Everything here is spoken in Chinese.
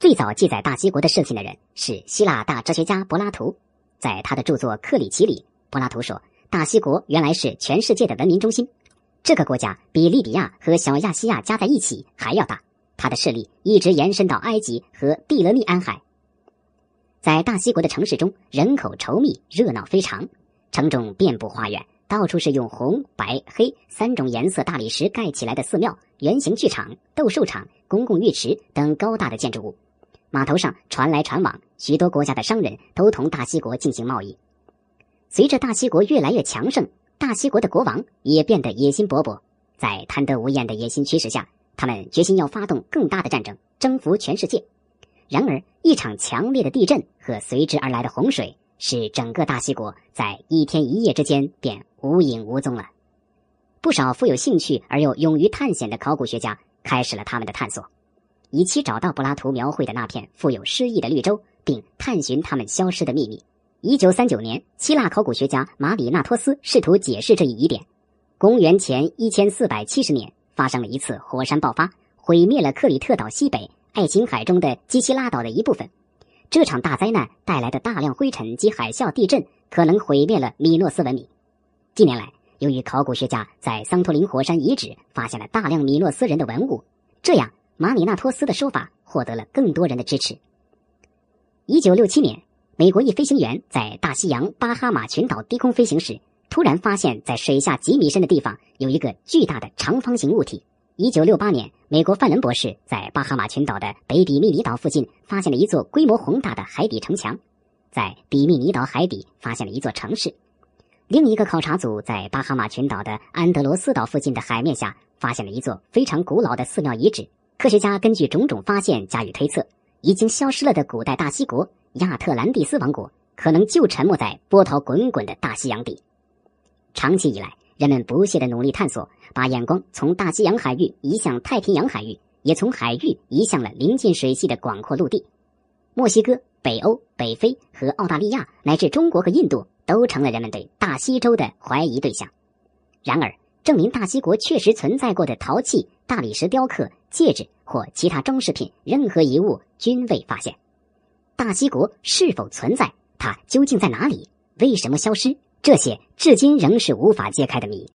最早记载大西国的事情的人是希腊大哲学家柏拉图，在他的著作《克里奇》里，柏拉图说，大西国原来是全世界的文明中心，这个国家比利比亚和小亚细亚加在一起还要大，它的势力一直延伸到埃及和蒂勒密安海。在大西国的城市中，人口稠密，热闹非常，城中遍布花园，到处是用红、白、黑三种颜色大理石盖起来的寺庙、圆形剧场、斗兽场、公共浴池等高大的建筑物。码头上船来船往，许多国家的商人都同大西国进行贸易。随着大西国越来越强盛，大西国的国王也变得野心勃勃。在贪得无厌的野心驱使下，他们决心要发动更大的战争，征服全世界。然而，一场强烈的地震和随之而来的洪水，使整个大西国在一天一夜之间便无影无踪了。不少富有兴趣而又勇于探险的考古学家开始了他们的探索。以期找到柏拉图描绘的那片富有诗意的绿洲，并探寻他们消失的秘密。一九三九年，希腊考古学家马里纳托斯试图解释这一疑点。公元前一千四百七十年，发生了一次火山爆发，毁灭了克里特岛西北爱琴海中的基希拉岛的一部分。这场大灾难带来的大量灰尘及海啸、地震，可能毁灭了米诺斯文明。近年来，由于考古学家在桑托林火山遗址发现了大量米诺斯人的文物，这样。马里纳托斯的说法获得了更多人的支持。一九六七年，美国一飞行员在大西洋巴哈马群岛低空飞行时，突然发现，在水下几米深的地方有一个巨大的长方形物体。一九六八年，美国范伦博士在巴哈马群岛的北比密尼岛附近发现了一座规模宏大的海底城墙，在比密尼岛海底发现了一座城市。另一个考察组在巴哈马群岛的安德罗斯岛附近的海面下发现了一座非常古老的寺庙遗址。科学家根据种种发现加以推测，已经消失了的古代大西国亚特兰蒂斯王国可能就沉没在波涛滚滚的大西洋底。长期以来，人们不懈的努力探索，把眼光从大西洋海域移向太平洋海域，也从海域移向了临近水系的广阔陆地。墨西哥、北欧、北非和澳大利亚乃至中国和印度都成了人们对大西洲的怀疑对象。然而，证明大西国确实存在过的陶器、大理石雕刻。戒指或其他装饰品，任何遗物均未发现。大西国是否存在？它究竟在哪里？为什么消失？这些至今仍是无法揭开的谜。